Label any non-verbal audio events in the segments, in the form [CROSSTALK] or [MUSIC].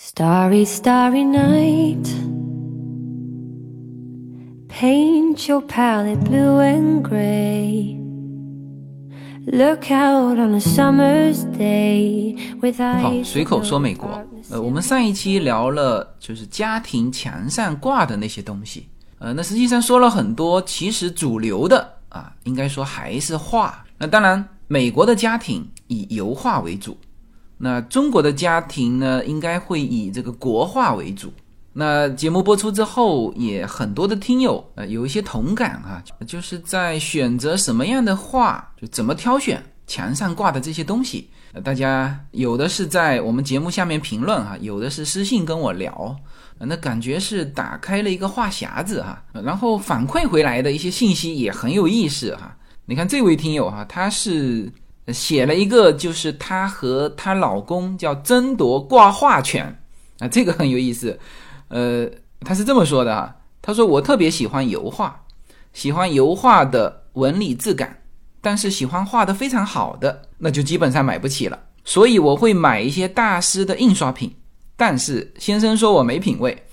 Starry, starry night. Paint your palette blue and gray. Look out on a summer's day with 好，eyes. 随口说美国。呃，我们上一期聊了就是家庭墙上挂的那些东西，呃，那实际上说了很多，其实主流的啊，应该说还是画。那当然，美国的家庭以油画为主，那中国的家庭呢，应该会以这个国画为主。那节目播出之后，也很多的听友呃有一些同感啊，就是在选择什么样的画，就怎么挑选墙上挂的这些东西。呃，大家有的是在我们节目下面评论哈、有的是私信跟我聊，那感觉是打开了一个话匣子哈、然后反馈回来的一些信息也很有意思哈、你看这位听友哈、他是写了一个，就是她和她老公叫争夺挂画权啊，这个很有意思。呃，她是这么说的啊，她说我特别喜欢油画，喜欢油画的纹理质感，但是喜欢画的非常好的，那就基本上买不起了。所以我会买一些大师的印刷品，但是先生说我没品位，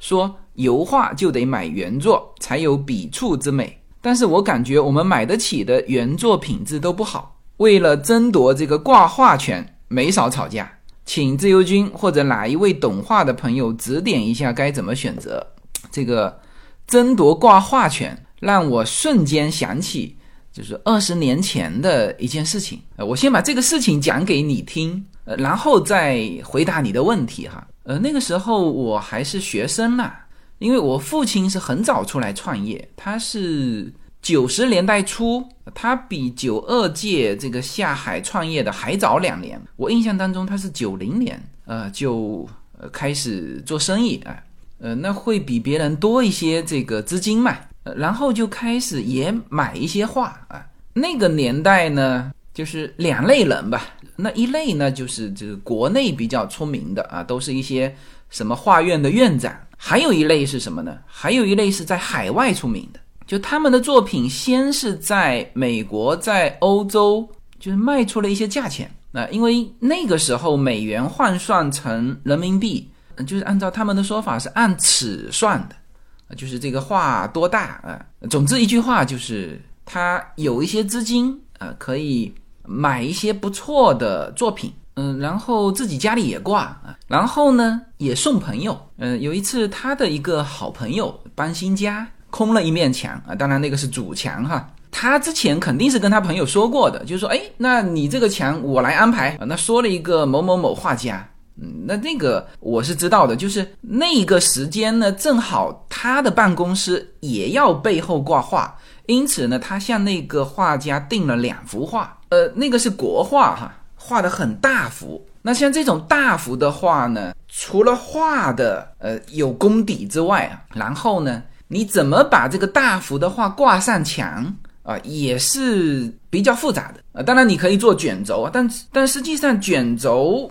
说油画就得买原作才有笔触之美。但是我感觉我们买得起的原作品质都不好，为了争夺这个挂画权，没少吵架。请自由军或者哪一位懂画的朋友指点一下该怎么选择。这个争夺挂画权，让我瞬间想起就是二十年前的一件事情。呃，我先把这个事情讲给你听，呃，然后再回答你的问题哈。呃，那个时候我还是学生啦，因为我父亲是很早出来创业，他是九十年代初，他比九二届这个下海创业的还早两年。我印象当中他是九零年，呃，就呃开始做生意啊、呃，那会比别人多一些这个资金嘛，呃然后就开始也买一些画啊。那个年代呢，就是两类人吧，那一类呢就是这个国内比较出名的啊，都是一些什么画院的院长，还有一类是什么呢？还有一类是在海外出名的，就他们的作品先是在美国，在欧洲就是卖出了一些价钱。那因为那个时候美元换算成人民币，就是按照他们的说法是按尺算的，就是这个画多大啊、呃总之一句话就是他有一些资金啊、呃可以买一些不错的作品。嗯，然后自己家里也挂啊，然后呢也送朋友。嗯，有一次他的一个好朋友搬新家，空了一面墙啊，当然那个是主墙哈。他之前肯定是跟他朋友说过的，就是说，哎，那你这个墙我来安排啊。那说了一个某某某画家，嗯，那那个我是知道的，就是那个时间呢，正好他的办公室也要背后挂画，因此呢，他向那个画家订了两幅画，呃，那个是国画哈，画的很大幅。那像这种大幅的画呢，除了画的呃有功底之外啊，然后呢，你怎么把这个大幅的画挂上墙？啊，也是比较复杂的啊。当然，你可以做卷轴啊，但但实际上卷轴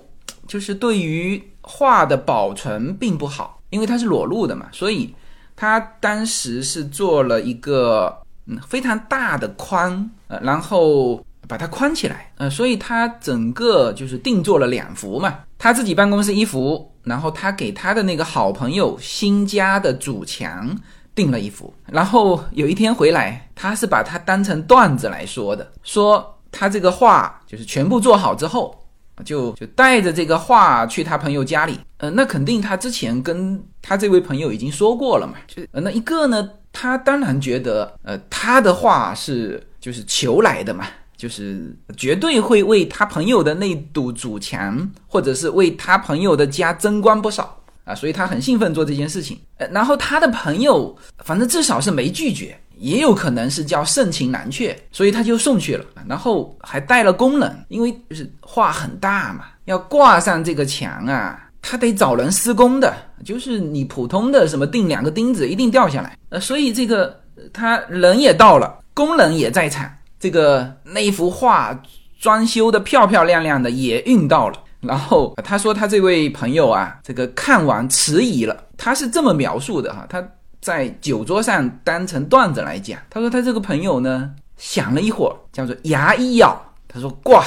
就是对于画的保存并不好，因为它是裸露的嘛，所以他当时是做了一个嗯非常大的框，呃，然后把它框起来，呃，所以他整个就是定做了两幅嘛，他自己办公室一幅，然后他给他的那个好朋友新家的主墙。订了一幅，然后有一天回来，他是把它当成段子来说的，说他这个画就是全部做好之后，就就带着这个画去他朋友家里，呃，那肯定他之前跟他这位朋友已经说过了嘛，就那一个呢，他当然觉得，呃，他的画是就是求来的嘛。就是绝对会为他朋友的那堵主墙，或者是为他朋友的家增光不少。啊，所以他很兴奋做这件事情。呃，然后他的朋友，反正至少是没拒绝，也有可能是叫盛情难却，所以他就送去了。然后还带了工人，因为就是画很大嘛，要挂上这个墙啊，他得找人施工的，就是你普通的什么钉两个钉子一定掉下来。呃，所以这个他人也到了，工人也在场，这个那一幅画装修的漂漂亮亮的也运到了。然后他说他这位朋友啊，这个看完迟疑了。他是这么描述的哈，他在酒桌上当成段子来讲。他说他这个朋友呢，想了一会儿，叫做牙一咬，他说挂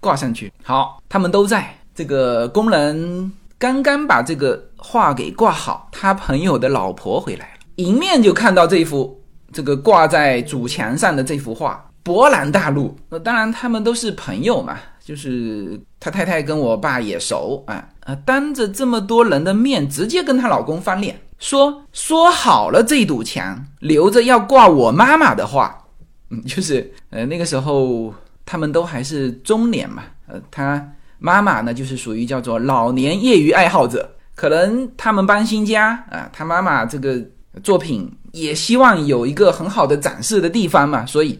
挂上去。好，他们都在，这个工人刚刚把这个画给挂好，他朋友的老婆回来了，迎面就看到这幅这个挂在主墙上的这幅画，勃然大怒。那当然，他们都是朋友嘛，就是他太太跟我爸也熟啊，呃，当着这么多人的面，直接跟她老公翻脸，说说好了这堵墙留着要挂我妈妈的画，嗯，就是呃那个时候他们都还是中年嘛，呃，他妈妈呢就是属于叫做老年业余爱好者，可能他们搬新家啊，他妈妈这个作品。也希望有一个很好的展示的地方嘛，所以，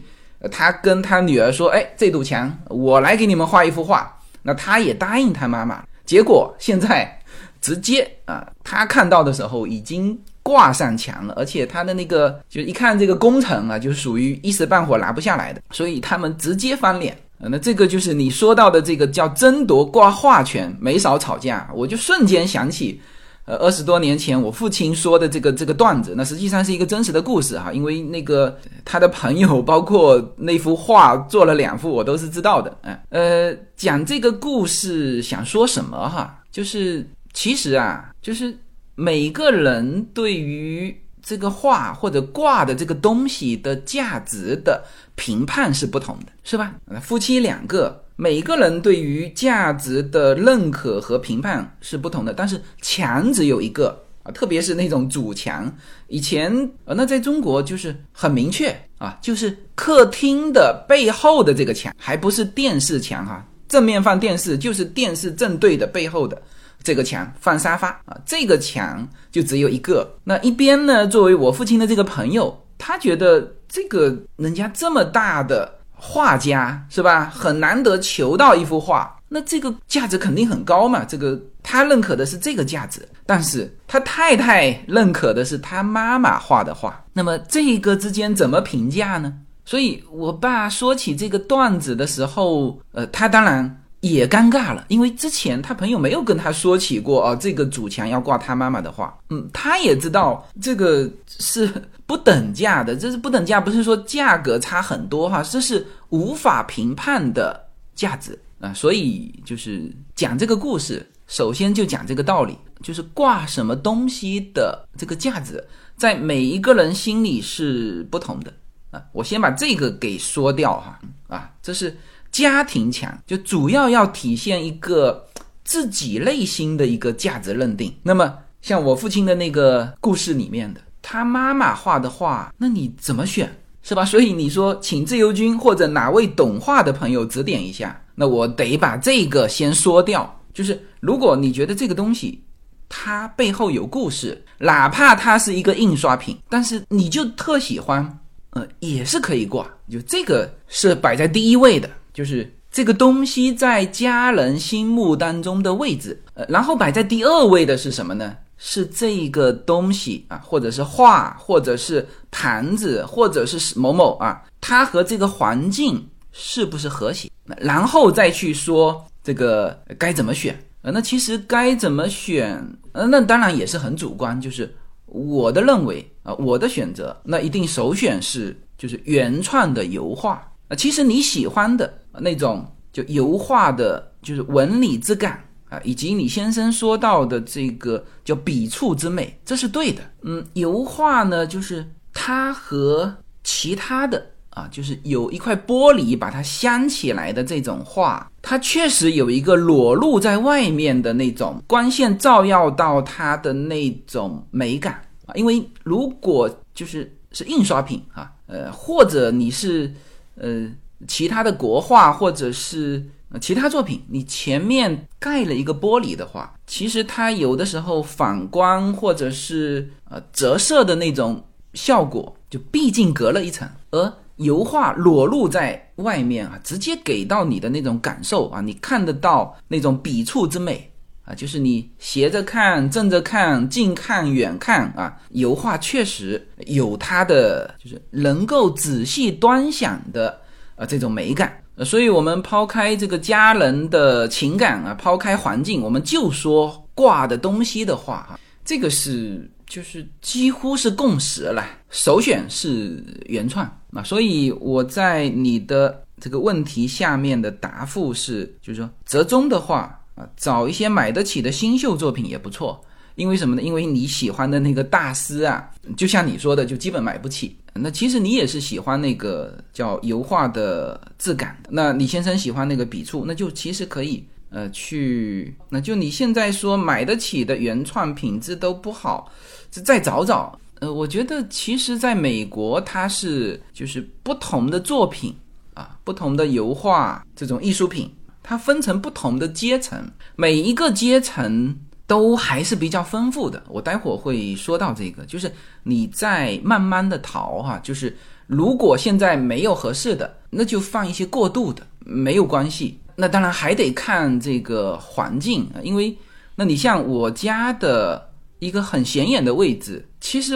他跟他女儿说：“哎，这堵墙我来给你们画一幅画。”那他也答应他妈妈。结果现在直接啊，他看到的时候已经挂上墙了，而且他的那个就一看这个工程啊，就属于一时半会拿不下来的，所以他们直接翻脸。那这个就是你说到的这个叫争夺挂画权，没少吵架。我就瞬间想起。呃，二十多年前我父亲说的这个这个段子，那实际上是一个真实的故事哈。因为那个他的朋友，包括那幅画做了两幅，我都是知道的。嗯，呃，讲这个故事想说什么哈？就是其实啊，就是每个人对于这个画或者挂的这个东西的价值的评判是不同的，是吧？夫妻两个。每个人对于价值的认可和评判是不同的，但是墙只有一个啊，特别是那种主墙。以前呃，那在中国就是很明确啊，就是客厅的背后的这个墙，还不是电视墙哈，正面放电视就是电视正对的背后的这个墙放沙发啊，这个墙就只有一个。那一边呢，作为我父亲的这个朋友，他觉得这个人家这么大的。画家是吧？很难得求到一幅画，那这个价值肯定很高嘛。这个他认可的是这个价值，但是他太太认可的是他妈妈画的画。那么这个之间怎么评价呢？所以我爸说起这个段子的时候，呃，他当然。也尴尬了，因为之前他朋友没有跟他说起过啊，这个主墙要挂他妈妈的画。嗯，他也知道这个是不等价的，这是不等价，不是说价格差很多哈，这是无法评判的价值啊。所以就是讲这个故事，首先就讲这个道理，就是挂什么东西的这个价值，在每一个人心里是不同的啊。我先把这个给说掉哈啊，这是。家庭墙就主要要体现一个自己内心的一个价值认定。那么像我父亲的那个故事里面的，他妈妈画的画，那你怎么选是吧？所以你说请自由军或者哪位懂画的朋友指点一下。那我得把这个先说掉。就是如果你觉得这个东西它背后有故事，哪怕它是一个印刷品，但是你就特喜欢，呃，也是可以挂。就这个是摆在第一位的。就是这个东西在家人心目当中的位置，呃，然后摆在第二位的是什么呢？是这个东西啊，或者是画，或者是盘子，或者是某某啊，它和这个环境是不是和谐？然后再去说这个该怎么选呃，那其实该怎么选？呃，那当然也是很主观，就是我的认为啊，我的选择，那一定首选是就是原创的油画啊。其实你喜欢的。那种就油画的，就是纹理之感啊，以及你先生说到的这个叫笔触之美，这是对的。嗯，油画呢，就是它和其他的啊，就是有一块玻璃把它镶起来的这种画，它确实有一个裸露在外面的那种光线照耀到它的那种美感啊。因为如果就是是印刷品啊，呃，或者你是呃。其他的国画或者是其他作品，你前面盖了一个玻璃的话，其实它有的时候反光或者是呃折射的那种效果，就毕竟隔了一层。而油画裸露在外面啊，直接给到你的那种感受啊，你看得到那种笔触之美啊，就是你斜着看、正着看、近看、远看啊，油画确实有它的就是能够仔细端详的。啊，这种美感，所以我们抛开这个家人的情感啊，抛开环境，我们就说挂的东西的话啊，这个是就是几乎是共识了，首选是原创啊。所以我在你的这个问题下面的答复是，就是说折中的话，啊，找一些买得起的新秀作品也不错。因为什么呢？因为你喜欢的那个大师啊，就像你说的，就基本买不起。那其实你也是喜欢那个叫油画的质感。那李先生喜欢那个笔触，那就其实可以呃去，那就你现在说买得起的原创品质都不好，再找找。呃，我觉得其实在美国，它是就是不同的作品啊，不同的油画这种艺术品，它分成不同的阶层，每一个阶层。都还是比较丰富的，我待会儿会说到这个，就是你在慢慢的淘哈，就是如果现在没有合适的，那就放一些过渡的，没有关系。那当然还得看这个环境，因为那你像我家的一个很显眼的位置，其实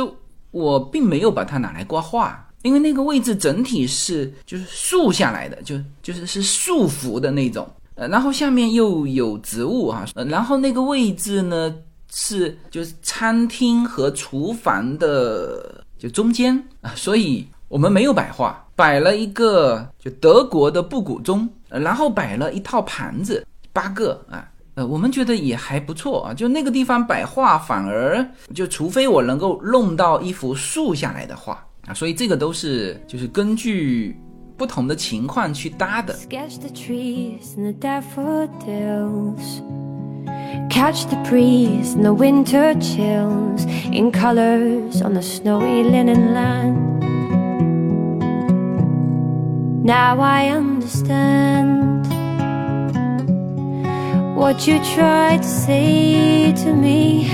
我并没有把它拿来挂画，因为那个位置整体是就是竖下来的，就就是是竖幅的那种。呃，然后下面又有植物哈，呃，然后那个位置呢是就是餐厅和厨房的就中间啊，所以我们没有摆画，摆了一个就德国的布谷钟，然后摆了一套盘子八个啊，呃，我们觉得也还不错啊，就那个地方摆画反而就除非我能够弄到一幅竖下来的画啊，所以这个都是就是根据。不同的情况去搭的。Catch the breeze and the winter chills in colors on the snowy linen land. Now I understand what you tried to say to me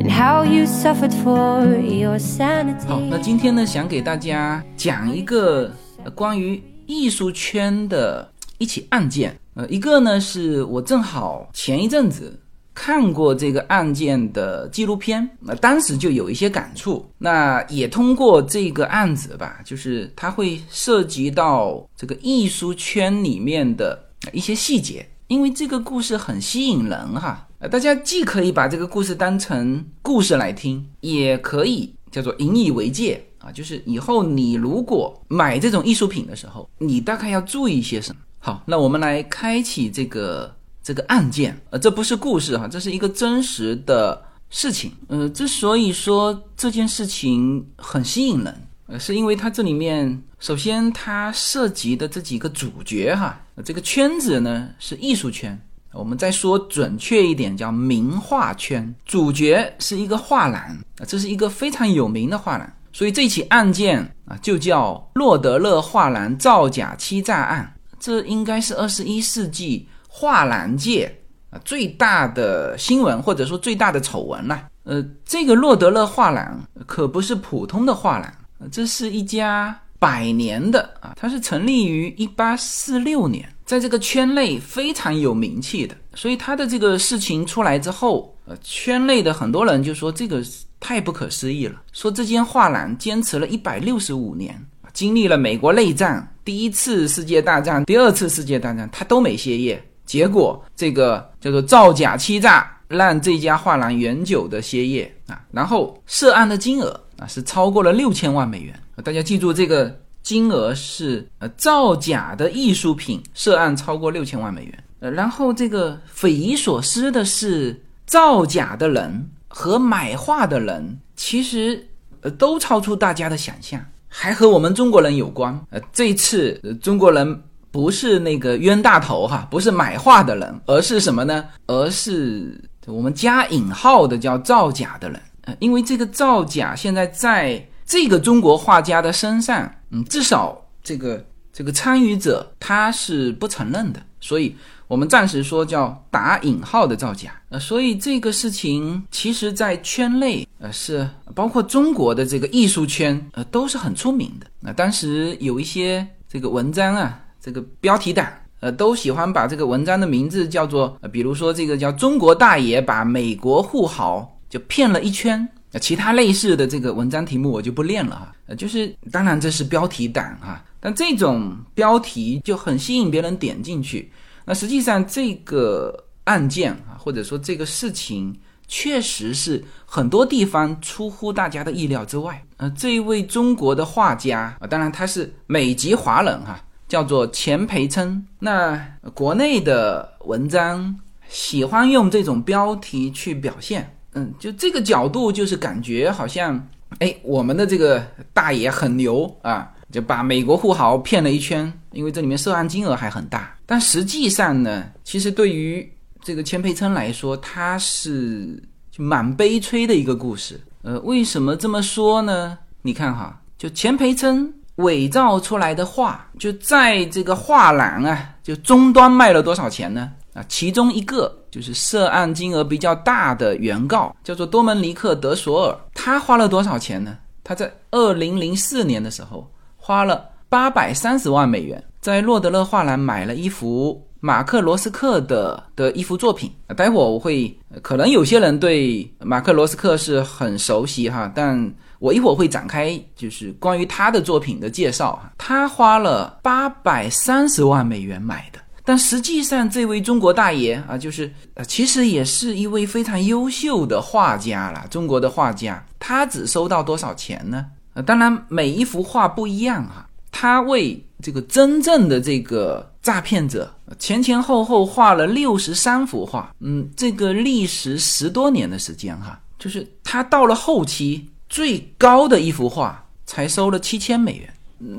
and how you suffered for your sanity. 好，那今天呢，想给大家讲一个 关于艺术圈的一起案件，呃，一个呢是我正好前一阵子看过这个案件的纪录片，那当时就有一些感触。那也通过这个案子吧，就是它会涉及到这个艺术圈里面的一些细节，因为这个故事很吸引人哈。呃，大家既可以把这个故事当成故事来听，也可以叫做引以为戒。啊，就是以后你如果买这种艺术品的时候，你大概要注意一些什么？好，那我们来开启这个这个案件。呃，这不是故事哈，这是一个真实的事情。呃，之所以说这件事情很吸引人，呃，是因为它这里面首先它涉及的这几个主角哈，这个圈子呢是艺术圈，我们再说准确一点叫名画圈。主角是一个画廊啊，这是一个非常有名的画廊。所以这起案件啊，就叫洛德勒画廊造假欺诈案。这应该是二十一世纪画廊界啊最大的新闻，或者说最大的丑闻了。呃，这个洛德勒画廊可不是普通的画廊，这是一家百年的啊，它是成立于一八四六年，在这个圈内非常有名气的。所以他的这个事情出来之后，呃，圈内的很多人就说这个。太不可思议了！说这间画廊坚持了一百六十五年，经历了美国内战、第一次世界大战、第二次世界大战，他都没歇业。结果这个叫做造假欺诈，让这家画廊永久的歇业啊。然后涉案的金额啊是超过了六千万美元。大家记住，这个金额是呃造假的艺术品涉案超过六千万美元。呃，然后这个匪夷所思的是，造假的人。和买画的人其实呃都超出大家的想象，还和我们中国人有关。呃，这次中国人不是那个冤大头哈，不是买画的人，而是什么呢？而是我们加引号的叫造假的人。呃，因为这个造假现在在这个中国画家的身上，嗯，至少这个这个参与者他是不承认的，所以。我们暂时说叫打引号的造假，呃，所以这个事情其实，在圈内，呃，是包括中国的这个艺术圈，呃，都是很出名的。那当时有一些这个文章啊，这个标题党，呃，都喜欢把这个文章的名字叫做，呃，比如说这个叫“中国大爷把美国富豪就骗了一圈”，呃，其他类似的这个文章题目我就不念了哈，呃，就是当然这是标题党哈，但这种标题就很吸引别人点进去。那实际上这个案件啊，或者说这个事情，确实是很多地方出乎大家的意料之外。呃，这一位中国的画家啊，当然他是美籍华人哈，叫做钱培琛。那国内的文章喜欢用这种标题去表现。嗯，就这个角度，就是感觉好像，哎，我们的这个大爷很牛啊，就把美国富豪骗了一圈，因为这里面涉案金额还很大。但实际上呢，其实对于这个钱培琛来说，他是就蛮悲催的一个故事。呃，为什么这么说呢？你看哈，就钱培琛伪造出来的画，就在这个画廊啊，就终端卖了多少钱呢？啊，其中一个就是涉案金额比较大的原告，叫做多门尼克·德索尔，他花了多少钱呢？他在二零零四年的时候花了八百三十万美元，在洛德勒画廊买了一幅马克·罗斯克的的一幅作品。待会儿我会，可能有些人对马克·罗斯克是很熟悉哈，但我一会儿会展开就是关于他的作品的介绍。他花了八百三十万美元买的。但实际上，这位中国大爷啊，就是呃，其实也是一位非常优秀的画家了。中国的画家，他只收到多少钱呢？当然每一幅画不一样哈。他为这个真正的这个诈骗者前前后后画了六十三幅画，嗯，这个历时十多年的时间哈。就是他到了后期，最高的一幅画才收了七千美元，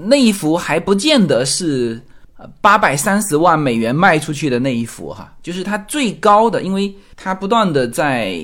那一幅还不见得是。八百三十万美元卖出去的那一幅哈，就是他最高的，因为他不断的在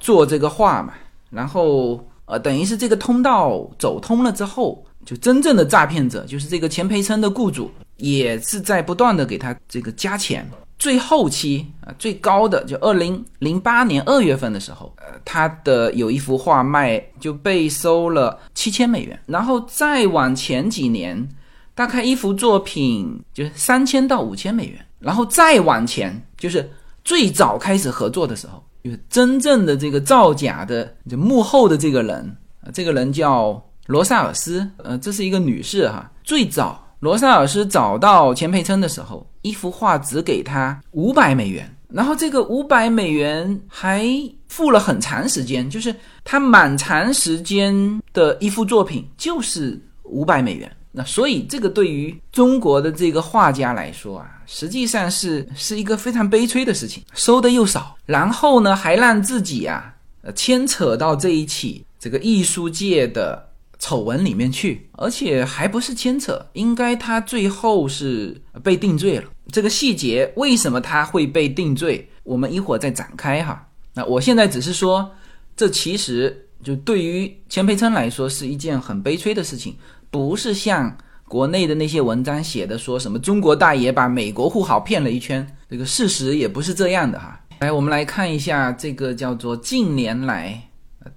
做这个画嘛，然后呃，等于是这个通道走通了之后，就真正的诈骗者，就是这个钱培生的雇主，也是在不断的给他这个加钱。最后期啊，最高的就二零零八年二月份的时候，呃，他的有一幅画卖就被收了七千美元，然后再往前几年。大概一幅作品就是三千到五千美元，然后再往前，就是最早开始合作的时候，就是真正的这个造假的就幕后的这个人，这个人叫罗萨尔斯，呃，这是一个女士哈。最早罗萨尔斯找到钱培琛的时候，一幅画只给他五百美元，然后这个五百美元还付了很长时间，就是他蛮长时间的一幅作品就是五百美元。那所以，这个对于中国的这个画家来说啊，实际上是是一个非常悲催的事情，收的又少，然后呢，还让自己啊，呃，牵扯到这一起这个艺术界的丑闻里面去，而且还不是牵扯，应该他最后是被定罪了。这个细节为什么他会被定罪，我们一会儿再展开哈。那我现在只是说，这其实就对于钱培琛来说是一件很悲催的事情。不是像国内的那些文章写的说什么中国大爷把美国富豪骗了一圈，这个事实也不是这样的哈。来，我们来看一下这个叫做近年来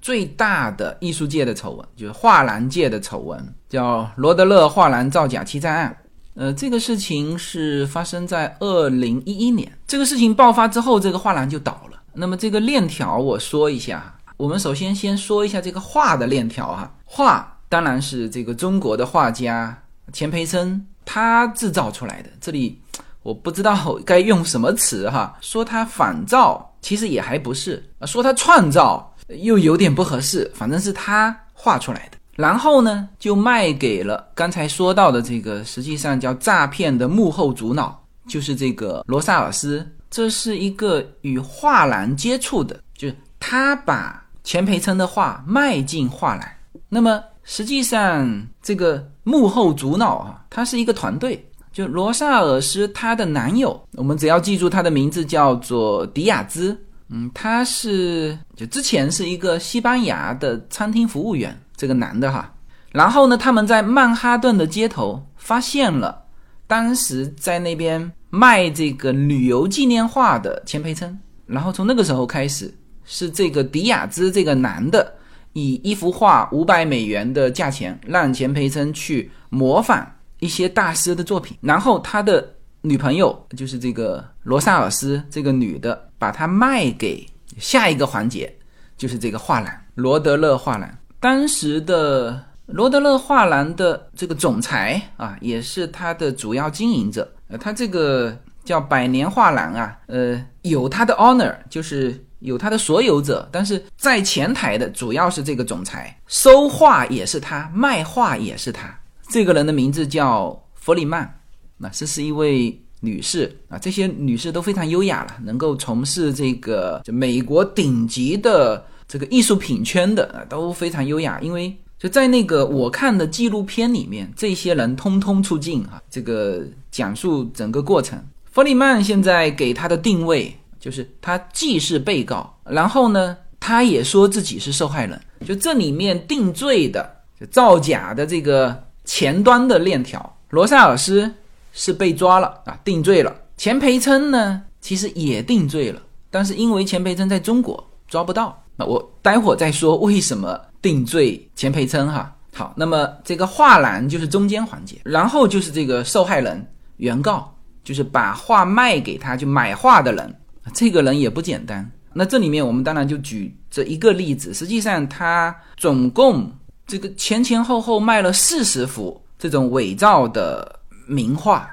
最大的艺术界的丑闻，就是画廊界的丑闻，叫罗德勒画廊造假欺诈案。呃，这个事情是发生在二零一一年，这个事情爆发之后，这个画廊就倒了。那么这个链条我说一下，我们首先先说一下这个画的链条哈，画。当然是这个中国的画家钱培琛他制造出来的。这里我不知道该用什么词哈，说他仿造其实也还不是啊，说他创造又有点不合适，反正是他画出来的。然后呢，就卖给了刚才说到的这个，实际上叫诈骗的幕后主脑，就是这个罗萨尔斯。这是一个与画廊接触的，就是他把钱培琛的画卖进画廊，那么。实际上，这个幕后主脑啊，他是一个团队。就罗萨尔斯她的男友，我们只要记住他的名字叫做迪亚兹。嗯，他是就之前是一个西班牙的餐厅服务员，这个男的哈。然后呢，他们在曼哈顿的街头发现了当时在那边卖这个旅游纪念画的钱培琛。然后从那个时候开始，是这个迪亚兹这个男的。以一幅画五百美元的价钱，让钱培森去模仿一些大师的作品，然后他的女朋友就是这个罗萨尔斯这个女的，把它卖给下一个环节，就是这个画廊罗德勒画廊。当时的罗德勒画廊的这个总裁啊，也是他的主要经营者。呃，他这个叫百年画廊啊，呃，有他的 honor 就是。有他的所有者，但是在前台的主要是这个总裁，收画也是他，卖画也是他。这个人的名字叫弗里曼，那这是一位女士啊，这些女士都非常优雅了，能够从事这个就美国顶级的这个艺术品圈的啊，都非常优雅。因为就在那个我看的纪录片里面，这些人通通出镜啊，这个讲述整个过程。弗里曼现在给他的定位就是他既是被告，然后呢，他也说自己是受害人。就这里面定罪的造假的这个前端的链条，罗塞尔斯。是被抓了啊，定罪了。钱培琛呢，其实也定罪了，但是因为钱培琛在中国抓不到，那我待会儿再说为什么定罪钱培琛哈。好，那么这个画廊就是中间环节，然后就是这个受害人原告，就是把画卖给他就买画的人，这个人也不简单。那这里面我们当然就举这一个例子，实际上他总共这个前前后后卖了四十幅这种伪造的。名画，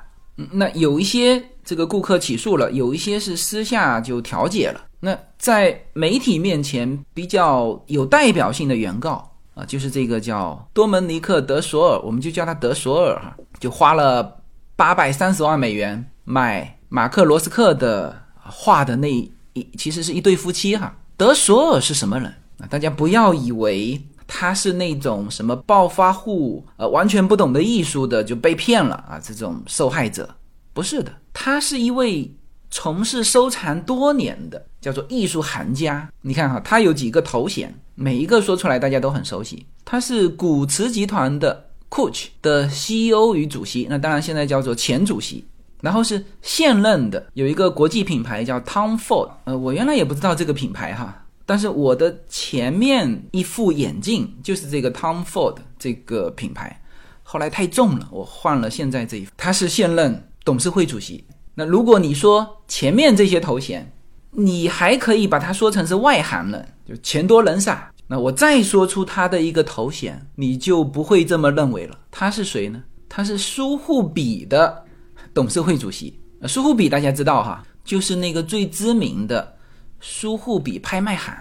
那有一些这个顾客起诉了，有一些是私下就调解了。那在媒体面前比较有代表性的原告啊，就是这个叫多门尼克·德索尔，我们就叫他德索尔哈，就花了八百三十万美元买马克·罗斯克的画的那一，其实是一对夫妻哈。德索尔是什么人啊？大家不要以为。他是那种什么暴发户，呃，完全不懂得艺术的就被骗了啊！这种受害者不是的，他是一位从事收藏多年的，叫做艺术行家。你看哈，他有几个头衔，每一个说出来大家都很熟悉。他是古驰集团的 Coach 的 CEO 与主席，那当然现在叫做前主席。然后是现任的，有一个国际品牌叫 Tom Ford，呃，我原来也不知道这个品牌哈。但是我的前面一副眼镜就是这个 Tom Ford 这个品牌，后来太重了，我换了现在这一副。他是现任董事会主席。那如果你说前面这些头衔，你还可以把它说成是外行人，就钱多人傻。那我再说出他的一个头衔，你就不会这么认为了。他是谁呢？他是苏富比的董事会主席。苏富比大家知道哈，就是那个最知名的。苏富比拍卖行，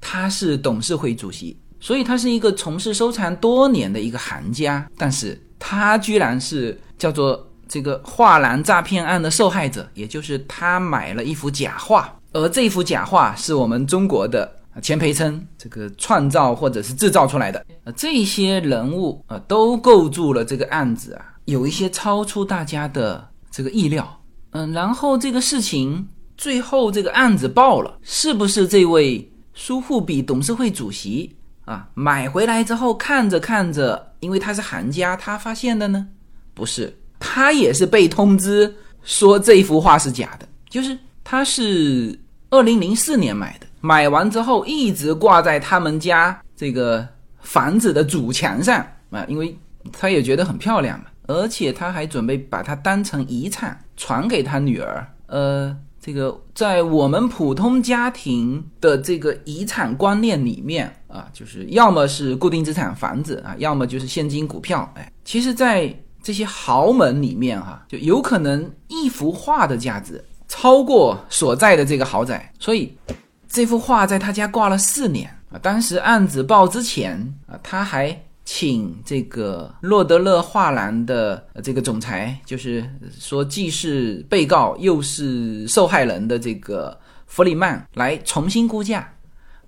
他是董事会主席，所以他是一个从事收藏多年的一个行家。但是他居然是叫做这个画廊诈骗案的受害者，也就是他买了一幅假画，而这幅假画是我们中国的钱培琛这个创造或者是制造出来的。呃，这些人物呃都构筑了这个案子啊，有一些超出大家的这个意料。嗯，然后这个事情。最后这个案子爆了，是不是这位苏富比董事会主席啊买回来之后看着看着，因为他是行家，他发现的呢？不是，他也是被通知说这幅画是假的，就是他是二零零四年买的，买完之后一直挂在他们家这个房子的主墙上啊，因为他也觉得很漂亮嘛，而且他还准备把它当成遗产传给他女儿，呃。这个在我们普通家庭的这个遗产观念里面啊，就是要么是固定资产房子啊，要么就是现金股票。哎，其实，在这些豪门里面哈，就有可能一幅画的价值超过所在的这个豪宅。所以，这幅画在他家挂了四年啊。当时案子报之前啊，他还。请这个洛德勒画廊的这个总裁，就是说既是被告又是受害人的这个弗里曼来重新估价。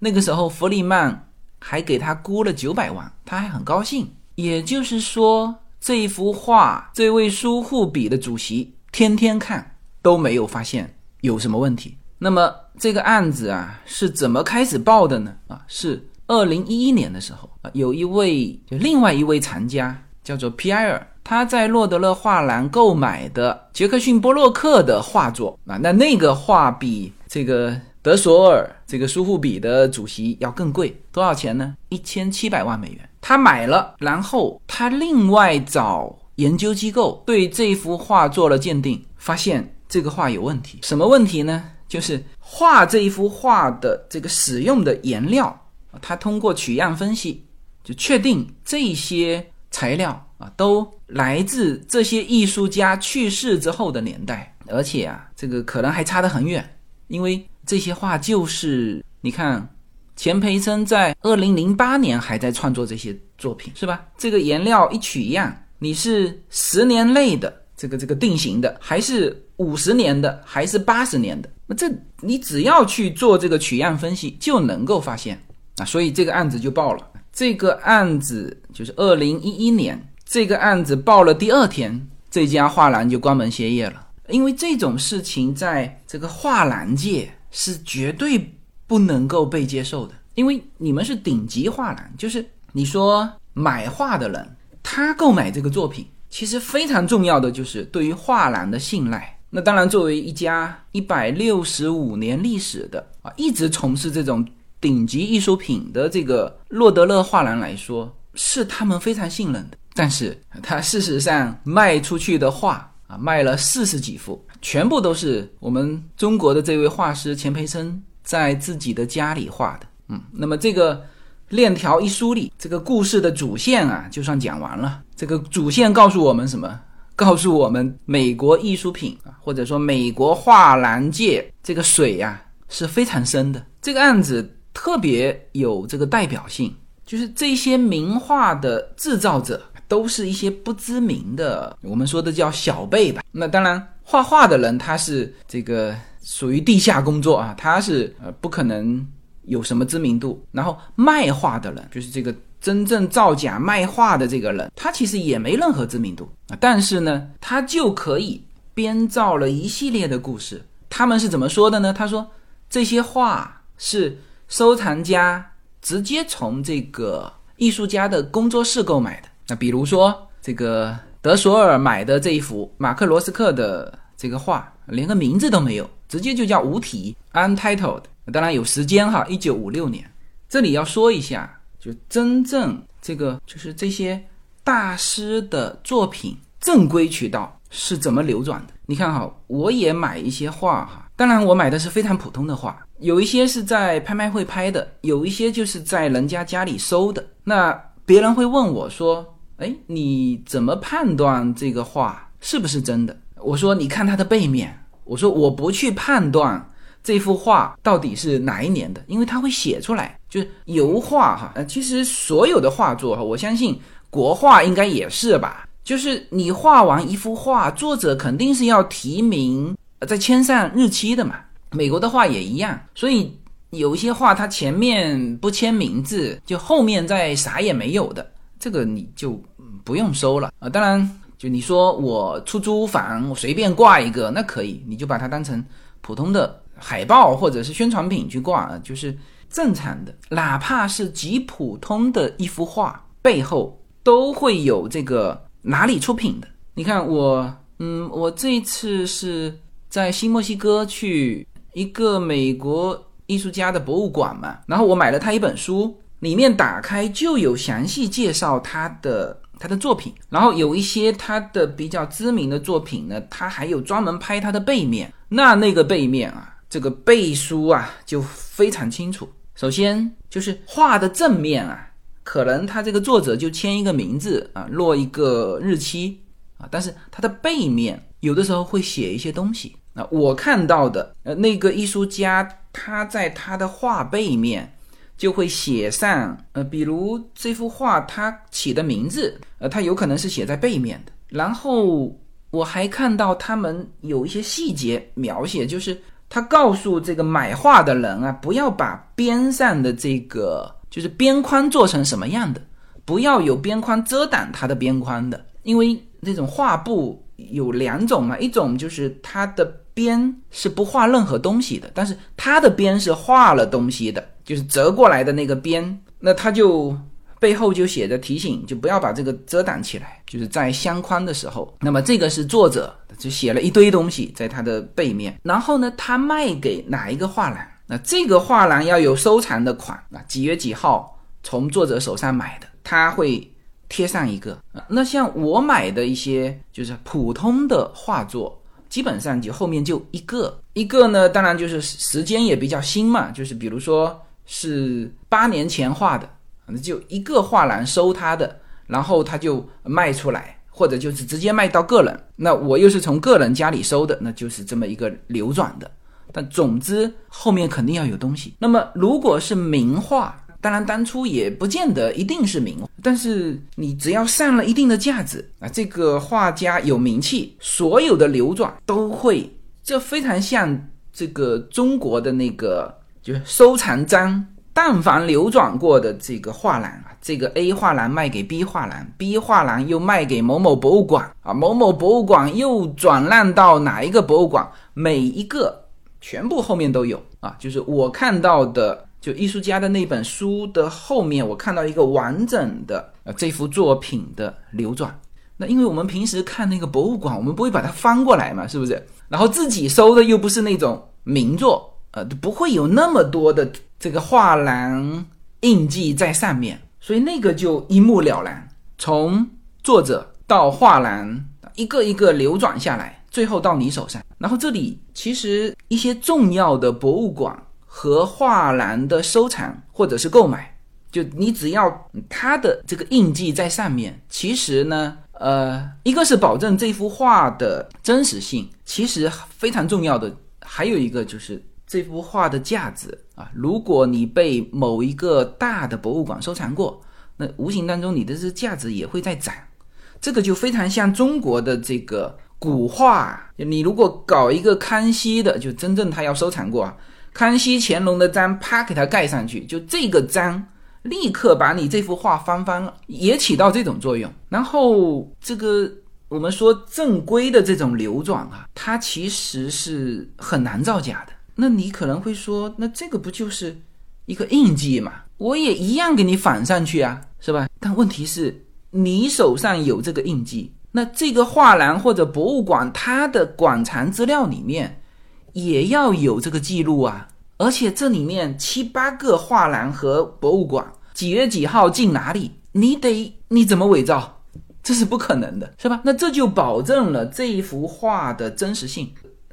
那个时候，弗里曼还给他估了九百万，他还很高兴。也就是说，这一幅画，这位苏富比的主席天天看都没有发现有什么问题。那么这个案子啊，是怎么开始报的呢？啊，是。二零一一年的时候啊，有一位就另外一位藏家叫做皮埃尔，他在洛德勒画廊购买的杰克逊波洛克的画作啊，那那个画比这个德索尔这个苏富比的主席要更贵，多少钱呢？一千七百万美元。他买了，然后他另外找研究机构对这幅画做了鉴定，发现这个画有问题。什么问题呢？就是画这一幅画的这个使用的颜料。他通过取样分析，就确定这些材料啊都来自这些艺术家去世之后的年代，而且啊，这个可能还差得很远，因为这些画就是你看，钱培琛在二零零八年还在创作这些作品，是吧？这个颜料一取样，你是十年内的这个这个定型的，还是？五十年的还是八十年的？那这你只要去做这个取样分析，就能够发现啊。所以这个案子就报了。这个案子就是二零一一年，这个案子报了第二天，这家画廊就关门歇业了。因为这种事情在这个画廊界是绝对不能够被接受的，因为你们是顶级画廊，就是你说买画的人，他购买这个作品，其实非常重要的就是对于画廊的信赖。那当然，作为一家一百六十五年历史的啊，一直从事这种顶级艺术品的这个洛德勒画廊来说，是他们非常信任的。但是，他事实上卖出去的画。啊，卖了四十几幅，全部都是我们中国的这位画师钱培生在自己的家里画的。嗯，那么这个链条一梳理，这个故事的主线啊，就算讲完了。这个主线告诉我们什么？告诉我们美国艺术品啊，或者说美国画廊界这个水呀是非常深的。这个案子特别有这个代表性，就是这些名画的制造者。都是一些不知名的，我们说的叫小辈吧。那当然，画画的人他是这个属于地下工作啊，他是呃不可能有什么知名度。然后卖画的人，就是这个真正造假卖画的这个人，他其实也没任何知名度啊。但是呢，他就可以编造了一系列的故事。他们是怎么说的呢？他说这些画是收藏家直接从这个艺术家的工作室购买的。那比如说，这个德索尔买的这一幅马克罗斯克的这个画，连个名字都没有，直接就叫无题 （untitled）。当然有时间哈，一九五六年。这里要说一下，就真正这个就是这些大师的作品正规渠道是怎么流转的。你看哈，我也买一些画哈，当然我买的是非常普通的画，有一些是在拍卖会拍的，有一些就是在人家家里收的。那别人会问我说：“哎，你怎么判断这个画是不是真的？”我说：“你看它的背面。”我说：“我不去判断这幅画到底是哪一年的，因为它会写出来。就是油画哈，呃，其实所有的画作哈，我相信国画应该也是吧。就是你画完一幅画，作者肯定是要提名，呃，在签上日期的嘛。美国的画也一样，所以。”有一些画，它前面不签名字，就后面再啥也没有的，这个你就不用收了啊。当然，就你说我出租房，我随便挂一个，那可以，你就把它当成普通的海报或者是宣传品去挂啊，就是正常的。哪怕是极普通的一幅画，背后都会有这个哪里出品的。你看我，嗯，我这一次是在新墨西哥去一个美国。艺术家的博物馆嘛，然后我买了他一本书，里面打开就有详细介绍他的他的作品，然后有一些他的比较知名的作品呢，他还有专门拍他的背面，那那个背面啊，这个背书啊就非常清楚。首先就是画的正面啊，可能他这个作者就签一个名字啊，落一个日期啊，但是他的背面有的时候会写一些东西。那我看到的，呃，那个艺术家他在他的画背面就会写上，呃，比如这幅画他起的名字，呃，他有可能是写在背面的。然后我还看到他们有一些细节描写，就是他告诉这个买画的人啊，不要把边上的这个就是边框做成什么样的，不要有边框遮挡它的边框的，因为那种画布有两种嘛，一种就是它的。边是不画任何东西的，但是它的边是画了东西的，就是折过来的那个边，那它就背后就写着提醒，就不要把这个遮挡起来，就是在相框的时候。那么这个是作者就写了一堆东西在它的背面，然后呢，他卖给哪一个画廊？那这个画廊要有收藏的款啊，几月几号从作者手上买的，他会贴上一个。那像我买的一些就是普通的画作。基本上就后面就一个一个呢，当然就是时间也比较新嘛，就是比如说是八年前画的，那就一个画廊收他的，然后他就卖出来，或者就是直接卖到个人。那我又是从个人家里收的，那就是这么一个流转的。但总之后面肯定要有东西。那么如果是名画，当然当初也不见得一定是名，但是你只要上了一定的架子啊，这个画家有名气，所有的流转都会，这非常像这个中国的那个就是收藏章。但凡流转过的这个画廊啊，这个 A 画廊卖给 B 画廊，B 画廊又卖给某某博物馆啊，某某博物馆又转让到哪一个博物馆，每一个全部后面都有啊。就是我看到的，就艺术家的那本书的后面，我看到一个完整的呃这幅作品的流转。那因为我们平时看那个博物馆，我们不会把它翻过来嘛，是不是？然后自己收的又不是那种名作。呃，不会有那么多的这个画廊印记在上面，所以那个就一目了然。从作者到画廊，一个一个流转下来，最后到你手上。然后这里其实一些重要的博物馆和画廊的收藏或者是购买，就你只要它的这个印记在上面，其实呢，呃，一个是保证这幅画的真实性，其实非常重要的还有一个就是。这幅画的价值啊，如果你被某一个大的博物馆收藏过，那无形当中你的这价值也会在涨。这个就非常像中国的这个古画，你如果搞一个康熙的，就真正他要收藏过啊，康熙、乾隆的章，啪给它盖上去，就这个章立刻把你这幅画翻翻了，也起到这种作用。然后这个我们说正规的这种流转啊，它其实是很难造假的。那你可能会说，那这个不就是一个印记嘛？我也一样给你反上去啊，是吧？但问题是，你手上有这个印记，那这个画廊或者博物馆它的馆藏资料里面也要有这个记录啊。而且这里面七八个画廊和博物馆几月几号进哪里，你得你怎么伪造？这是不可能的，是吧？那这就保证了这一幅画的真实性。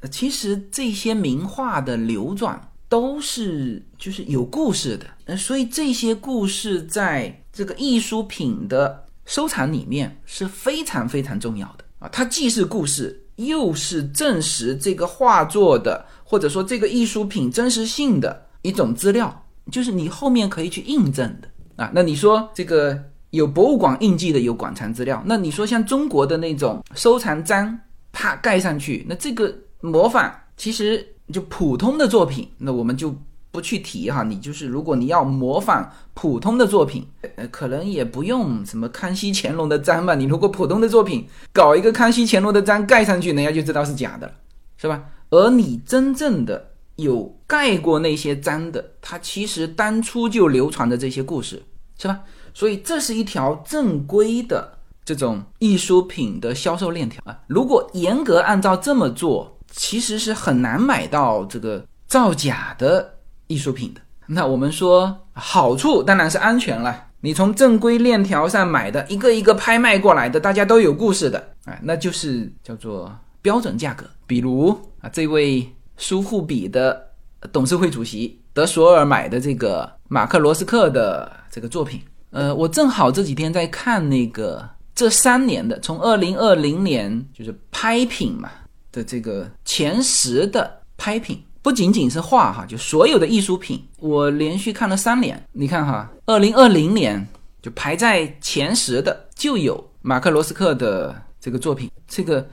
其实这些名画的流转都是就是有故事的，呃，所以这些故事在这个艺术品的收藏里面是非常非常重要的啊。它既是故事，又是证实这个画作的或者说这个艺术品真实性的一种资料，就是你后面可以去印证的啊。那你说这个有博物馆印记的有馆藏资料，那你说像中国的那种收藏章，啪盖上去，那这个。模仿其实就普通的作品，那我们就不去提哈。你就是如果你要模仿普通的作品，呃，可能也不用什么康熙、乾隆的章吧。你如果普通的作品搞一个康熙、乾隆的章盖上去，人家就知道是假的了，是吧？而你真正的有盖过那些章的，它其实当初就流传的这些故事，是吧？所以这是一条正规的这种艺术品的销售链条啊。如果严格按照这么做，其实是很难买到这个造假的艺术品的。那我们说好处当然是安全了。你从正规链条上买的，一个一个拍卖过来的，大家都有故事的，哎，那就是叫做标准价格。比如啊，这位苏富比的董事会主席德索尔买的这个马克罗斯克的这个作品，呃，我正好这几天在看那个这三年的，从二零二零年就是拍品嘛。的这个前十的拍品，不仅仅是画哈，就所有的艺术品，我连续看了三年。你看哈，二零二零年就排在前十的就有马克罗斯克的这个作品，这个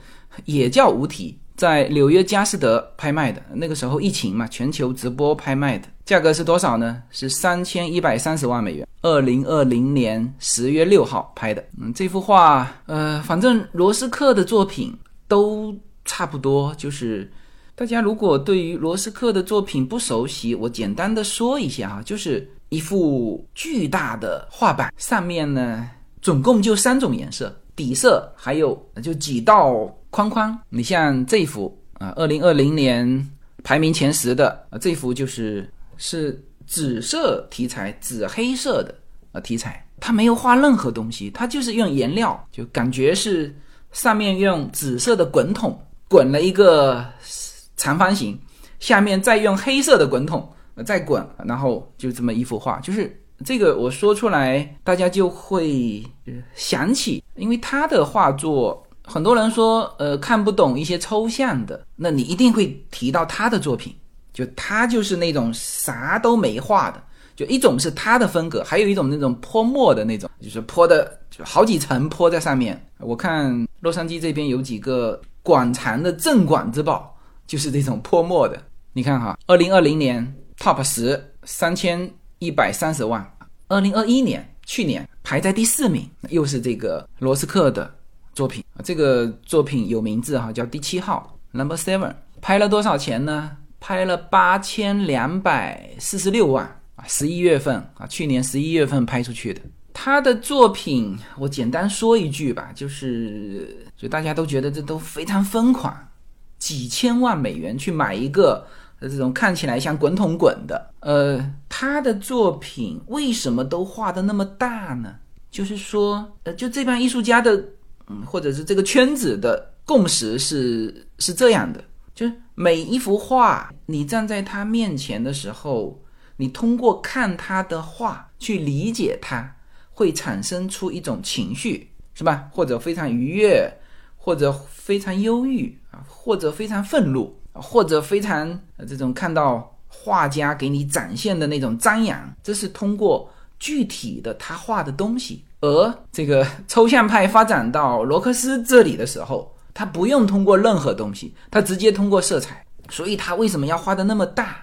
也叫无题，在纽约佳士得拍卖的。那个时候疫情嘛，全球直播拍卖的价格是多少呢？是三千一百三十万美元。二零二零年十月六号拍的。嗯，这幅画，呃，反正罗斯克的作品都。差不多就是，大家如果对于罗斯克的作品不熟悉，我简单的说一下哈，就是一幅巨大的画板，上面呢总共就三种颜色，底色还有就几道框框。你像这幅啊，二零二零年排名前十的啊，这幅就是是紫色题材，紫黑色的啊题材，它没有画任何东西，它就是用颜料，就感觉是上面用紫色的滚筒。滚了一个长方形，下面再用黑色的滚筒再滚，然后就这么一幅画。就是这个我说出来，大家就会想起，因为他的画作，很多人说呃看不懂一些抽象的，那你一定会提到他的作品，就他就是那种啥都没画的，就一种是他的风格，还有一种那种泼墨的那种，就是泼的就好几层泼在上面。我看洛杉矶这边有几个馆藏的镇馆之宝，就是这种泼墨的。你看哈，二零二零年 Top 十三千一百三十万，二零二一年去年排在第四名，又是这个罗斯克的作品啊。这个作品有名字哈，叫第七号 Number Seven，拍了多少钱呢？拍了八千两百四十六万啊！十一月份啊，去年十一月份拍出去的。他的作品，我简单说一句吧，就是，所以大家都觉得这都非常疯狂，几千万美元去买一个。这种看起来像滚筒滚的，呃，他的作品为什么都画的那么大呢？就是说，呃，就这帮艺术家的，嗯，或者是这个圈子的共识是是这样的，就是每一幅画，你站在他面前的时候，你通过看他的画去理解他，会产生出一种情绪，是吧？或者非常愉悦，或者非常忧郁或者非常愤怒。或者非常这种看到画家给你展现的那种张扬，这是通过具体的他画的东西。而这个 [LAUGHS] 抽象派发展到罗克斯这里的时候，他不用通过任何东西，他直接通过色彩。所以他为什么要画的那么大？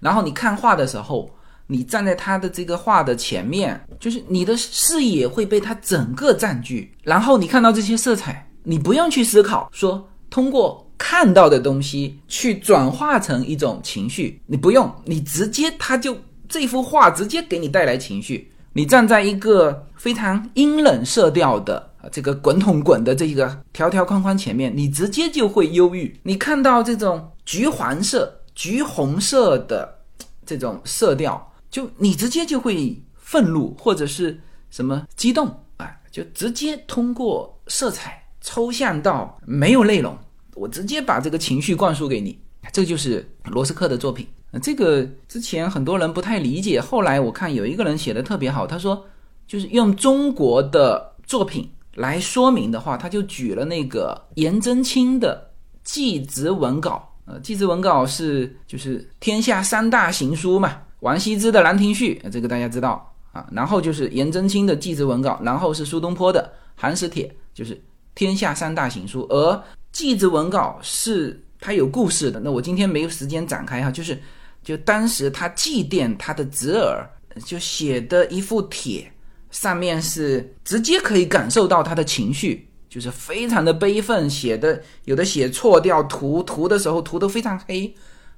然后你看画的时候，你站在他的这个画的前面，就是你的视野会被他整个占据。然后你看到这些色彩，你不用去思考说通过。看到的东西去转化成一种情绪，你不用，你直接他就这幅画直接给你带来情绪。你站在一个非常阴冷色调的这个滚筒滚的这一个条条框框前面，你直接就会忧郁。你看到这种橘黄色、橘红色的这种色调，就你直接就会愤怒或者是什么激动啊，就直接通过色彩抽象到没有内容。我直接把这个情绪灌输给你，这就是罗斯克的作品。这个之前很多人不太理解，后来我看有一个人写的特别好，他说就是用中国的作品来说明的话，他就举了那个颜真卿的《祭侄文稿》。呃，《祭侄文稿》是就是天下三大行书嘛，王羲之的《兰亭序》，这个大家知道啊。然后就是颜真卿的《祭侄文稿》，然后是苏东坡的《寒食帖》，就是天下三大行书，而祭侄文稿是它有故事的，那我今天没有时间展开哈，就是就当时他祭奠他的侄儿，就写的一幅帖，上面是直接可以感受到他的情绪，就是非常的悲愤，写的有的写错掉，涂涂的时候涂的非常黑。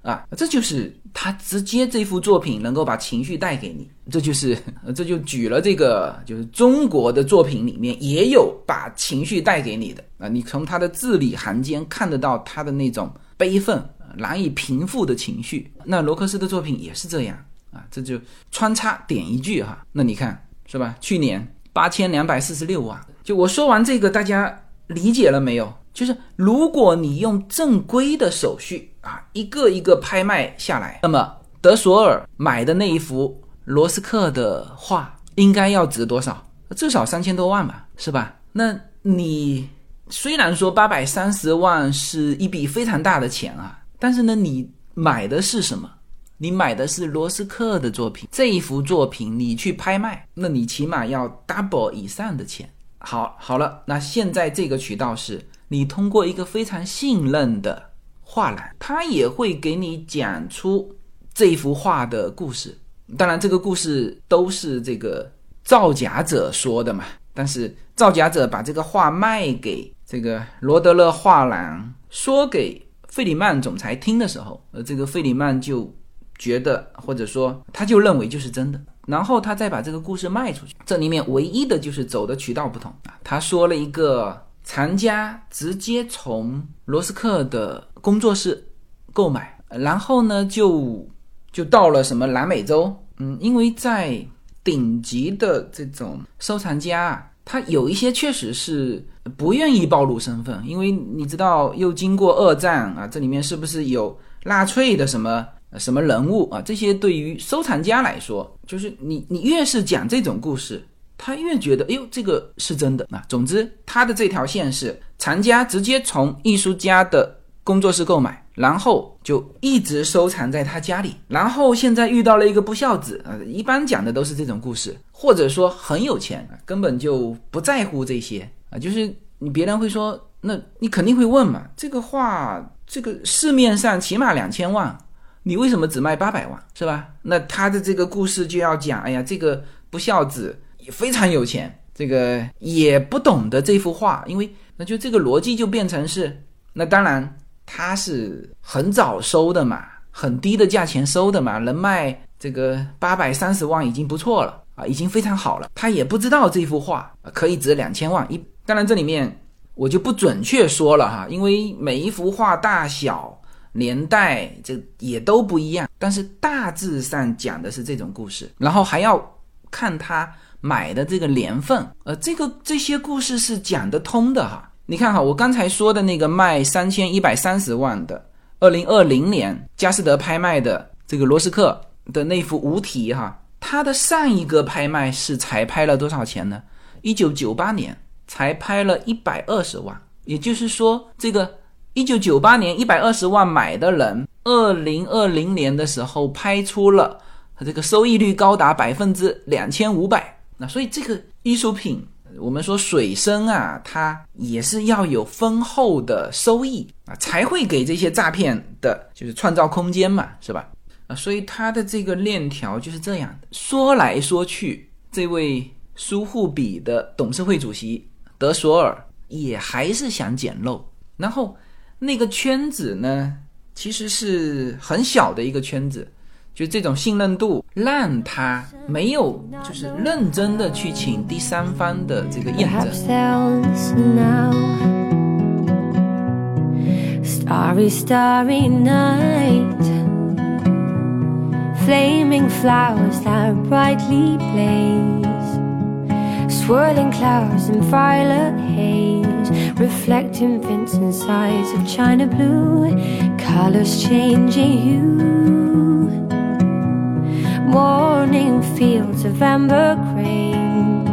啊，这就是他直接这幅作品能够把情绪带给你，这就是 [LAUGHS] 这就举了这个，就是中国的作品里面也有把情绪带给你的啊，你从他的字里行间看得到他的那种悲愤难以平复的情绪。那罗克斯的作品也是这样啊，这就穿插点一句哈，那你看是吧？去年八千两百四十六万，就我说完这个，大家理解了没有？就是如果你用正规的手续。啊，一个一个拍卖下来，那么德索尔买的那一幅罗斯克的画应该要值多少？至少三千多万吧，是吧？那你虽然说八百三十万是一笔非常大的钱啊，但是呢，你买的是什么？你买的是罗斯克的作品，这一幅作品你去拍卖，那你起码要 double 以上的钱。好，好了，那现在这个渠道是你通过一个非常信任的。画廊，他也会给你讲出这幅画的故事。当然，这个故事都是这个造假者说的嘛。但是，造假者把这个画卖给这个罗德勒画廊，说给费里曼总裁听的时候，呃，这个费里曼就觉得，或者说他就认为就是真的。然后他再把这个故事卖出去。这里面唯一的就是走的渠道不同啊。他说了一个。藏家直接从罗斯克的工作室购买，然后呢，就就到了什么南美洲，嗯，因为在顶级的这种收藏家，他有一些确实是不愿意暴露身份，因为你知道，又经过二战啊，这里面是不是有纳粹的什么什么人物啊？这些对于收藏家来说，就是你你越是讲这种故事。他越觉得，哎呦，这个是真的啊。总之，他的这条线是藏家直接从艺术家的工作室购买，然后就一直收藏在他家里，然后现在遇到了一个不孝子啊，一般讲的都是这种故事，或者说很有钱，根本就不在乎这些啊，就是你别人会说，那你肯定会问嘛，这个画这个市面上起码两千万，你为什么只卖八百万，是吧？那他的这个故事就要讲，哎呀，这个不孝子也非常有钱，这个也不懂得这幅画，因为那就这个逻辑就变成是，那当然。他是很早收的嘛，很低的价钱收的嘛，能卖这个八百三十万已经不错了啊，已经非常好了。他也不知道这幅画可以值两千万。一当然这里面我就不准确说了哈，因为每一幅画大小、年代这也都不一样。但是大致上讲的是这种故事，然后还要看他买的这个年份，呃，这个这些故事是讲得通的哈。你看哈，我刚才说的那个卖三千一百三十万的，二零二零年佳士得拍卖的这个罗斯克的那幅无题哈，它的上一个拍卖是才拍了多少钱呢？一九九八年才拍了一百二十万，也就是说，这个一九九八年一百二十万买的人，二零二零年的时候拍出了这个收益率高达百分之两千五百，那所以这个艺术品。我们说水深啊，它也是要有丰厚的收益啊，才会给这些诈骗的，就是创造空间嘛，是吧？啊，所以它的这个链条就是这样的。说来说去，这位苏富比的董事会主席德索尔也还是想捡漏，然后那个圈子呢，其实是很小的一个圈子。就这种信任度，让他没有就是认真的去请第三方的这个验证。Starry, starry night, flaming flowers that brightly blaze, swirling clouds in violet haze, reflecting Vincent's eyes of china blue, colors changing hue. Morning fields of amber grain.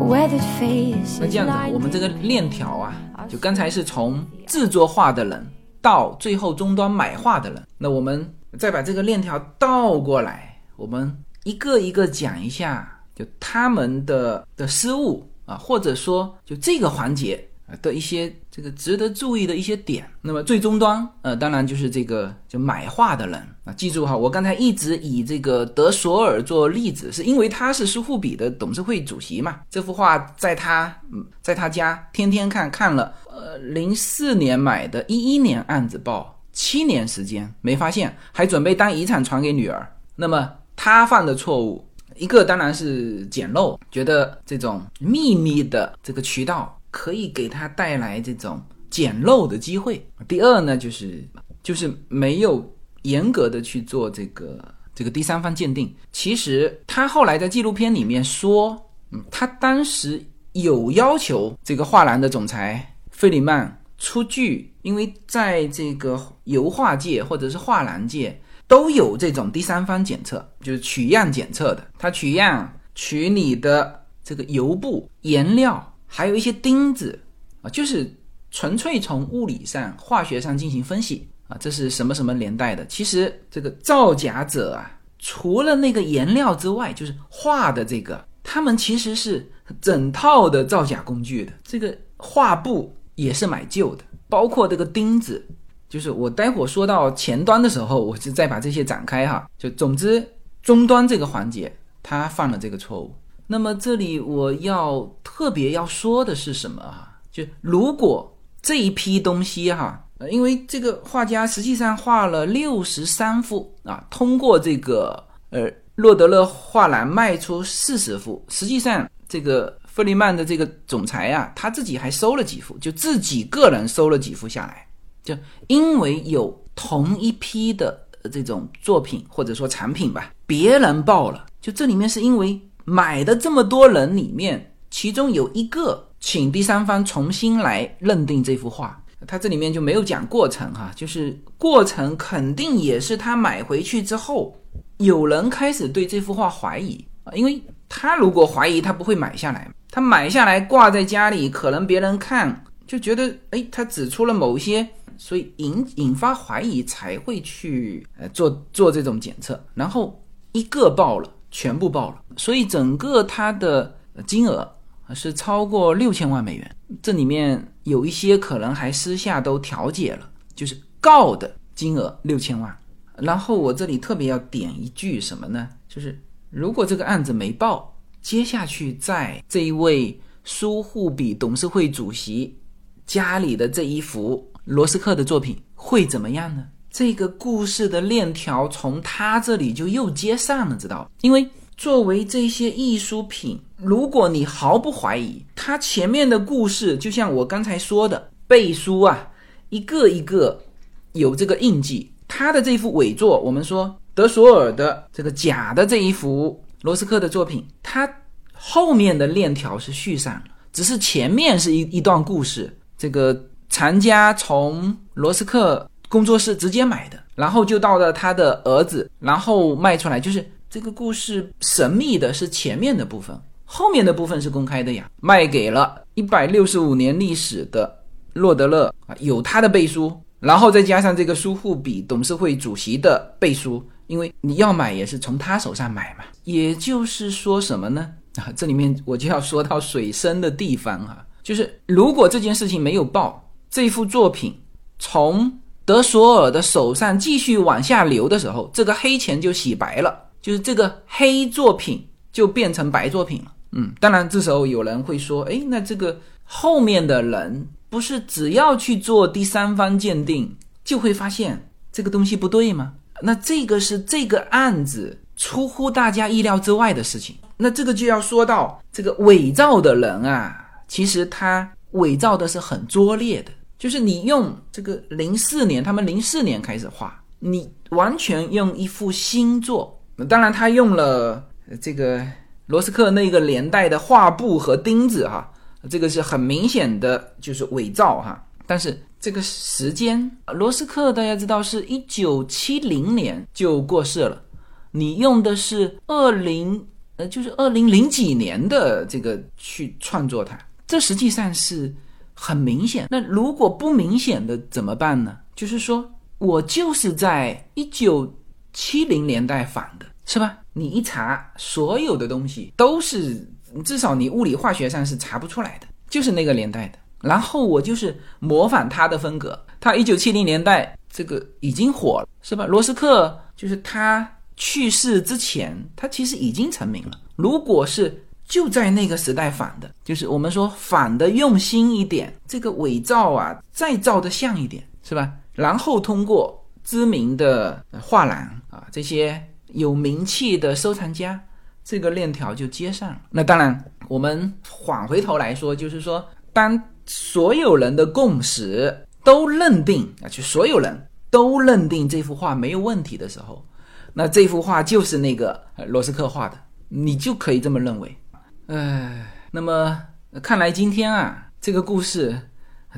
Weathered face 那这样子我们这个链条啊就刚才是从制作画的人到最后终端买画的人。那我们再把这个链条倒过来我们一个一个讲一下就他们的的失误啊或者说就这个环节的一些这个值得注意的一些点，那么最终端，呃，当然就是这个就买画的人。啊，记住哈，我刚才一直以这个德索尔做例子，是因为他是苏富比的董事会主席嘛，这幅画在他在他家天天看，看了，呃，零四年买的，一一年案子报，七年时间没发现，还准备当遗产传给女儿，那么他犯的错误，一个当然是捡漏，觉得这种秘密的这个渠道。可以给他带来这种捡漏的机会。第二呢，就是就是没有严格的去做这个这个第三方鉴定。其实他后来在纪录片里面说，嗯，他当时有要求这个画廊的总裁费里曼出具，因为在这个油画界或者是画廊界都有这种第三方检测，就是取样检测的。他取样取你的这个油布颜料。还有一些钉子啊，就是纯粹从物理上、化学上进行分析啊，这是什么什么年代的？其实这个造假者啊，除了那个颜料之外，就是画的这个，他们其实是整套的造假工具的。这个画布也是买旧的，包括这个钉子，就是我待会说到前端的时候，我就再把这些展开哈。就总之，终端这个环节，他犯了这个错误。那么这里我要特别要说的是什么啊？就如果这一批东西哈，呃，因为这个画家实际上画了六十三幅啊，通过这个呃洛德勒画廊卖出四十幅，实际上这个弗里曼的这个总裁啊，他自己还收了几幅，就自己个人收了几幅下来，就因为有同一批的这种作品或者说产品吧，别人报了，就这里面是因为。买的这么多人里面，其中有一个请第三方重新来认定这幅画，他这里面就没有讲过程哈，就是过程肯定也是他买回去之后，有人开始对这幅画怀疑啊，因为他如果怀疑，他不会买下来，他买下来挂在家里，可能别人看就觉得，哎，他指出了某些所以引引发怀疑才会去呃做做这种检测，然后一个爆了，全部爆了，所以整个它的金额是超过六千万美元。这里面有一些可能还私下都调解了，就是告的金额六千万。然后我这里特别要点一句什么呢？就是如果这个案子没报，接下去在这一位苏富比董事会主席。家里的这一幅罗斯克的作品会怎么样呢？这个故事的链条从他这里就又接上了，知道因为作为这些艺术品，如果你毫不怀疑，它前面的故事就像我刚才说的背书啊，一个一个有这个印记。他的这幅伪作，我们说德索尔的这个假的这一幅罗斯克的作品，它后面的链条是续上了，只是前面是一一段故事。这个藏家从罗斯克工作室直接买的，然后就到了他的儿子，然后卖出来。就是这个故事神秘的是前面的部分，后面的部分是公开的呀。卖给了一百六十五年历史的洛德勒啊，有他的背书，然后再加上这个苏富比董事会主席的背书，因为你要买也是从他手上买嘛。也就是说什么呢？啊，[LAUGHS] 这里面我就要说到水深的地方哈。就是如果这件事情没有报，这幅作品从德索尔的手上继续往下流的时候，这个黑钱就洗白了，就是这个黑作品就变成白作品了。嗯，当然这时候有人会说，哎，那这个后面的人不是只要去做第三方鉴定，就会发现这个东西不对吗？那这个是这个案子出乎大家意料之外的事情。那这个就要说到这个伪造的人啊。其实他伪造的是很拙劣的，就是你用这个零四年，他们零四年开始画，你完全用一幅新作。当然，他用了这个罗斯克那个年代的画布和钉子，哈，这个是很明显的，就是伪造哈。但是这个时间，罗斯克大家知道是一九七零年就过世了，你用的是二零呃，就是二零零几年的这个去创作它。这实际上是很明显。那如果不明显的怎么办呢？就是说我就是在一九七零年代仿的，是吧？你一查，所有的东西都是，至少你物理化学上是查不出来的，就是那个年代的。然后我就是模仿他的风格。他一九七零年代这个已经火了，是吧？罗斯克就是他去世之前，他其实已经成名了。如果是。就在那个时代仿的，就是我们说仿的用心一点，这个伪造啊再造的像一点，是吧？然后通过知名的画廊啊，这些有名气的收藏家，这个链条就接上了。那当然，我们缓回头来说，就是说，当所有人的共识都认定啊，就所有人都认定这幅画没有问题的时候，那这幅画就是那个罗斯克画的，你就可以这么认为。哎，那么看来今天啊，这个故事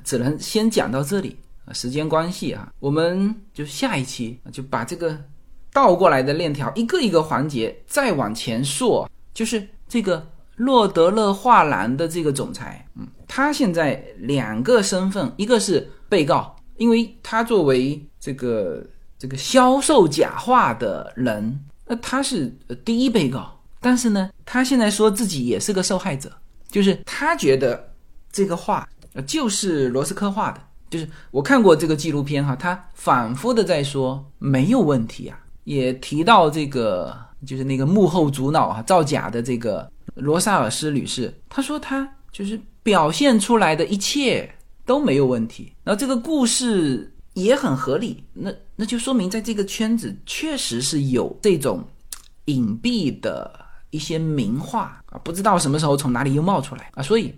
只能先讲到这里啊，时间关系啊，我们就下一期就把这个倒过来的链条一个一个环节再往前溯，就是这个洛德勒画廊的这个总裁，嗯，他现在两个身份，一个是被告，因为他作为这个这个销售假画的人，那他是第一被告。但是呢，他现在说自己也是个受害者，就是他觉得这个画就是罗斯科画的，就是我看过这个纪录片哈，他反复的在说没有问题啊，也提到这个就是那个幕后主脑啊造假的这个罗萨尔斯女士，她说她就是表现出来的一切都没有问题，然后这个故事也很合理，那那就说明在这个圈子确实是有这种隐蔽的。一些名画啊，不知道什么时候从哪里又冒出来啊，所以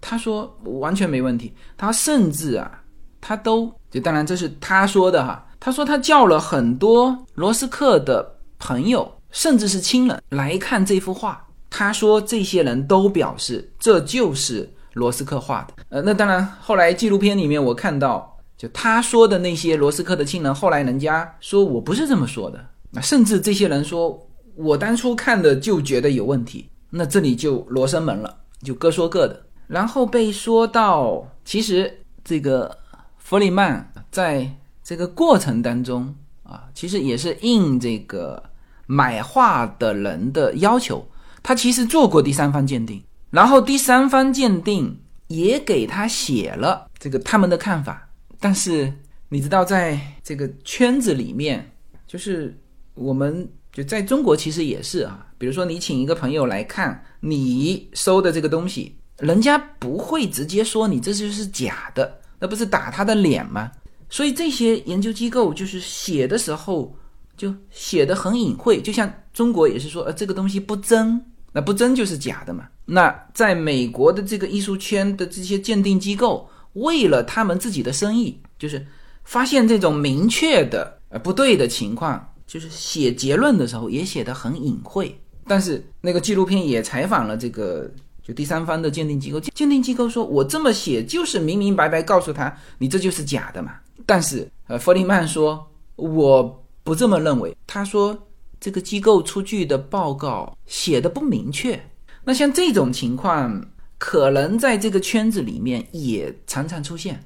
他说完全没问题。他甚至啊，他都就当然这是他说的哈。他说他叫了很多罗斯克的朋友，甚至是亲人来看这幅画。他说这些人都表示这就是罗斯克画的。呃，那当然后来纪录片里面我看到，就他说的那些罗斯克的亲人，后来人家说我不是这么说的。那甚至这些人说。我当初看的就觉得有问题，那这里就罗生门了，就各说各的。然后被说到，其实这个弗里曼在这个过程当中啊，其实也是应这个买画的人的要求，他其实做过第三方鉴定，然后第三方鉴定也给他写了这个他们的看法。但是你知道，在这个圈子里面，就是我们就在中国其实也是啊，比如说你请一个朋友来看你收的这个东西，人家不会直接说你这就是假的，那不是打他的脸吗？所以这些研究机构就是写的时候就写的很隐晦，就像中国也是说，呃，这个东西不真，那不真就是假的嘛。那在美国的这个艺术圈的这些鉴定机构，为了他们自己的生意，就是发现这种明确的呃不对的情况，就是写结论的时候也写的很隐晦。但是那个纪录片也采访了这个就第三方的鉴定机构，鉴定机构说，我这么写就是明明白白告诉他，你这就是假的嘛。但是，呃，弗里曼说我不这么认为。他说这个机构出具的报告写的不明确。那像这种情况，可能在这个圈子里面也常常出现。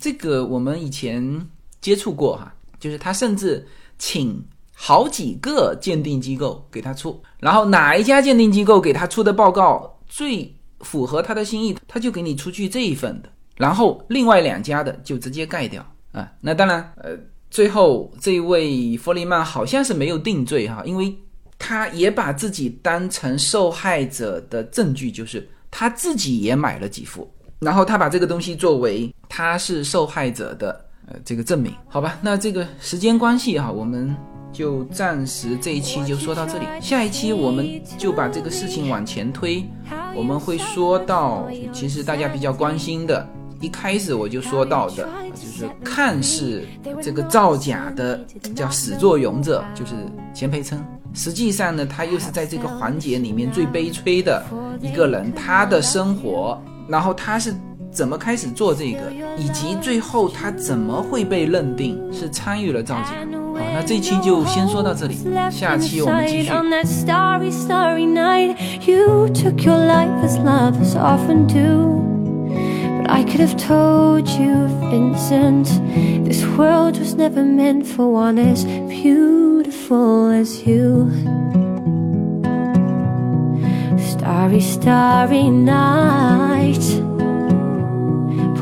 这个我们以前接触过哈，就是他甚至请好几个鉴定机构给他出，然后哪一家鉴定机构给他出的报告最符合他的心意，他就给你出具这一份的。然后另外两家的就直接盖掉啊，那当然，呃，最后这位弗里曼好像是没有定罪哈，因为他也把自己当成受害者的证据，就是他自己也买了几副，然后他把这个东西作为他是受害者的呃这个证明，好吧？那这个时间关系哈，我们就暂时这一期就说到这里，下一期我们就把这个事情往前推，我们会说到其实大家比较关心的。一开始我就说到的，就是看似这个造假的叫始作俑者，就是钱培琛。实际上呢，他又是在这个环节里面最悲催的一个人。他的生活，然后他是怎么开始做这个，以及最后他怎么会被认定是参与了造假。好，那这期就先说到这里，下期我们继续。I could have told you, Vincent, this world was never meant for one as beautiful as you. Starry, starry night,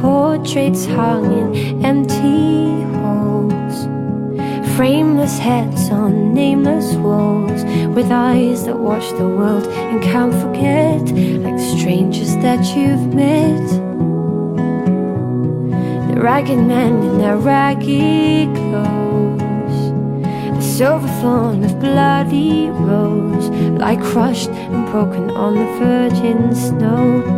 portraits hung in empty halls, frameless heads on nameless walls, with eyes that watch the world and can't forget, like strangers that you've met The ragged men in their ragged clothes. The silver thorn of bloody rose, lie crushed and broken on the virgin snow.